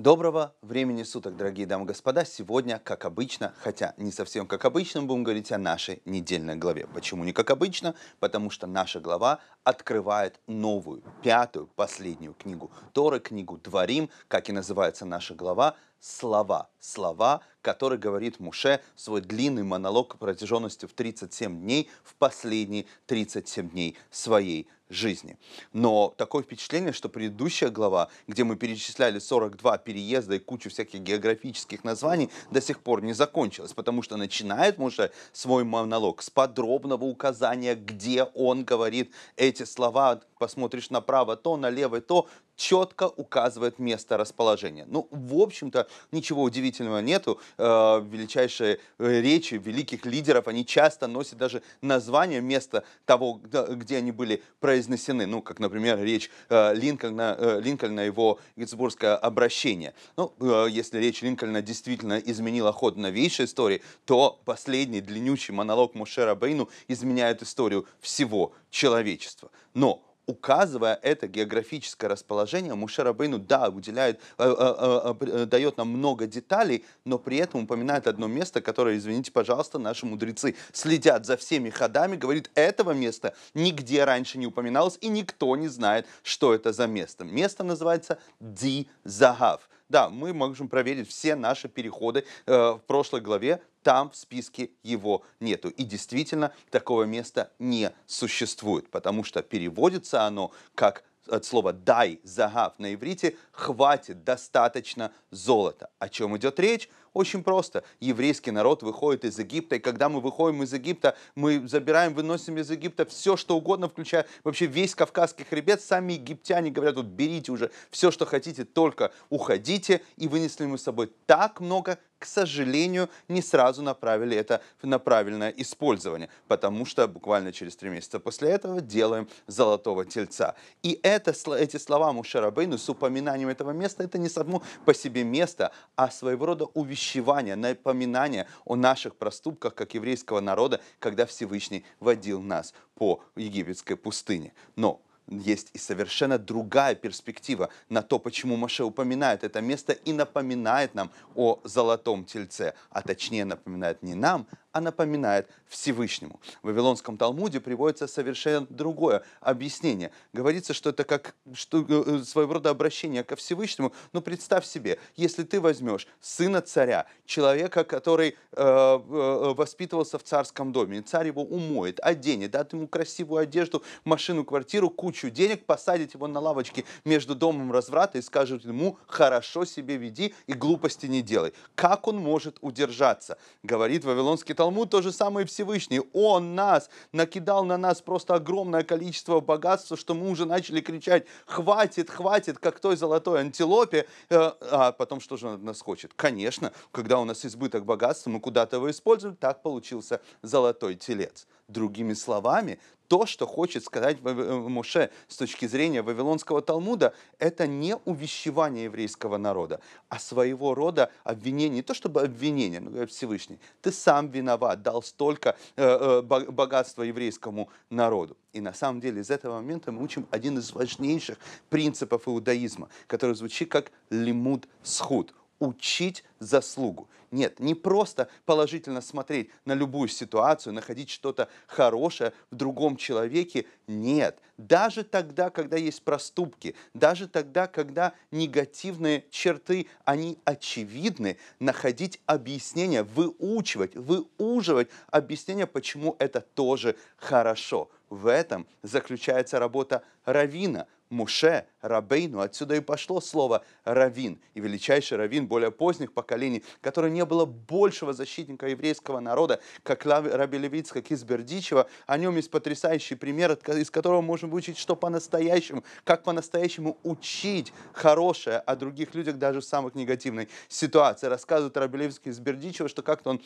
Доброго времени суток, дорогие дамы и господа. Сегодня, как обычно, хотя не совсем как обычно, будем говорить о нашей недельной главе. Почему не как обычно? Потому что наша глава открывает новую, пятую, последнюю книгу Торы, книгу Дворим, как и называется наша глава, слова. Слова, которые говорит Муше свой длинный монолог протяженностью в 37 дней в последние 37 дней своей жизни. Но такое впечатление, что предыдущая глава, где мы перечисляли 42 переезда и кучу всяких географических названий, до сих пор не закончилась, потому что начинает Муше свой монолог с подробного указания, где он говорит эти слова, посмотришь направо то, налево то, четко указывает место расположения. Ну, в общем-то, ничего удивительного нету. Э, величайшие э, речи великих лидеров, они часто носят даже название места того, где они были произнесены. Ну, как, например, речь э, Линкольна, Линкольна его гетсбургское обращение. Ну, если речь Линкольна действительно изменила ход новейшей истории, то последний длиннющий монолог Мушера Бейну изменяет историю всего человечества. Но указывая это географическое расположение, Мушерабейну, да, уделяет, э, э, э, дает нам много деталей, но при этом упоминает одно место, которое, извините, пожалуйста, наши мудрецы следят за всеми ходами, говорит, этого места нигде раньше не упоминалось, и никто не знает, что это за место. Место называется Ди Загав. Да, мы можем проверить все наши переходы э, в прошлой главе, там в списке его нету. И действительно, такого места не существует, потому что переводится оно как от слова «дай», «загав» на иврите «хватит», «достаточно золота». О чем идет речь? Очень просто. Еврейский народ выходит из Египта, и когда мы выходим из Египта, мы забираем, выносим из Египта все, что угодно, включая вообще весь Кавказский хребет. Сами египтяне говорят, вот берите уже все, что хотите, только уходите. И вынесли мы с собой так много, к сожалению, не сразу направили это на правильное использование, потому что буквально через три месяца после этого делаем золотого тельца. И это, эти слова Мушарабейну с упоминанием этого места, это не само по себе место, а своего рода увещевание, напоминание о наших проступках как еврейского народа, когда Всевышний водил нас по египетской пустыне. Но есть и совершенно другая перспектива на то, почему Маше упоминает это место и напоминает нам о золотом тельце, а точнее напоминает не нам, а напоминает Всевышнему. В Вавилонском Талмуде приводится совершенно другое объяснение. Говорится, что это как что, э, э, своего рода обращение ко Всевышнему. Но представь себе, если ты возьмешь сына царя, человека, который э, э, воспитывался в царском доме, царь его умоет, оденет, даст ему красивую одежду, машину, квартиру, кучу денег, посадит его на лавочке между домом разврата и скажет ему, хорошо себе веди и глупости не делай. Как он может удержаться? Говорит Вавилонский Талмуд то же самое Всевышний. Он нас накидал на нас просто огромное количество богатства, что мы уже начали кричать «хватит, хватит», как той золотой антилопе. Э, а потом что же он от нас хочет? Конечно, когда у нас избыток богатства, мы куда-то его используем, так получился золотой телец. Другими словами, то, что хочет сказать э, Моше с точки зрения Вавилонского Талмуда, это не увещевание еврейского народа, а своего рода обвинение, не то чтобы обвинение, но Всевышний, ты сам виноват, дал столько э, э, богатства еврейскому народу. И на самом деле из этого момента мы учим один из важнейших принципов иудаизма, который звучит как лимуд схуд, учить заслугу. Нет, не просто положительно смотреть на любую ситуацию, находить что-то хорошее в другом человеке. Нет, даже тогда, когда есть проступки, даже тогда, когда негативные черты, они очевидны, находить объяснение, выучивать, выуживать объяснение, почему это тоже хорошо. В этом заключается работа равина, Муше, Рабейну, отсюда и пошло слово равин. И величайший равин более поздних поколений, который не было большего защитника еврейского народа, как Раби Левиц, как из Бердичева. О нем есть потрясающий пример, из которого можем выучить, что по-настоящему, как по-настоящему учить хорошее о других людях даже в самых негативной ситуации. Рассказывает Раби Левицкий из Бердичева, что как-то он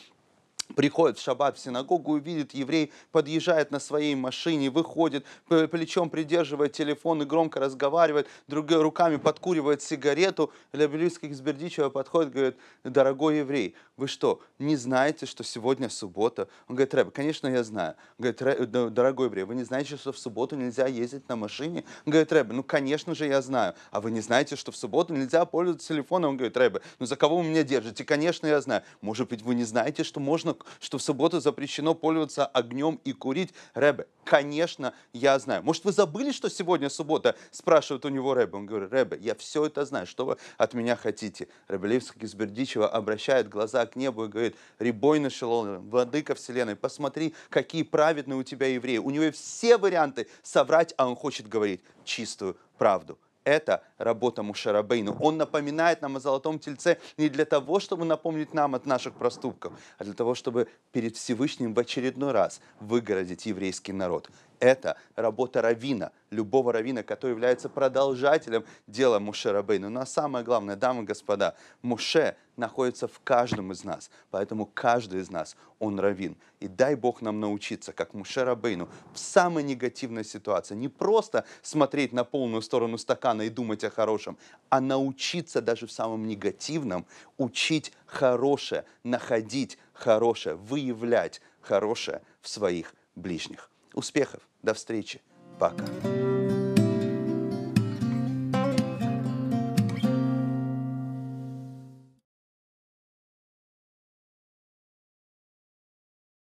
приходит в шаббат в синагогу, увидит еврей, подъезжает на своей машине, выходит, плечом придерживает телефон и громко разговаривает, другой руками подкуривает сигарету. Лябелевский из Бердичева подходит, говорит, дорогой еврей, вы что, не знаете, что сегодня суббота? Он говорит, Рэб, конечно, я знаю. Он говорит, дорогой еврей, вы не знаете, что в субботу нельзя ездить на машине? Он говорит, Рэб, ну, конечно же, я знаю. А вы не знаете, что в субботу нельзя пользоваться телефоном? Он говорит, Рэб, ну, за кого вы меня держите? Конечно, я знаю. Может быть, вы не знаете, что можно что в субботу запрещено пользоваться огнем и курить. Рэбе, конечно, я знаю. Может, вы забыли, что сегодня суббота? Спрашивает у него Рэбе. Он говорит, Рэбе, я все это знаю. Что вы от меня хотите? Рэбе Левский из Бердичева обращает глаза к небу и говорит, Рибой на Шелон, владыка вселенной, посмотри, какие праведные у тебя евреи. У него все варианты соврать, а он хочет говорить чистую правду это работа Мушарабейну. Он напоминает нам о золотом тельце не для того, чтобы напомнить нам от наших проступков, а для того, чтобы перед Всевышним в очередной раз выгородить еврейский народ. Это работа равина, любого равина, который является продолжателем дела Муше Рабейну. Но самое главное, дамы и господа, Муше находится в каждом из нас, поэтому каждый из нас, он равин. И дай Бог нам научиться, как Муше Рабейну, в самой негативной ситуации, не просто смотреть на полную сторону стакана и думать о хорошем, а научиться даже в самом негативном учить хорошее, находить хорошее, выявлять хорошее в своих ближних. Успехов! До встречи! Пока!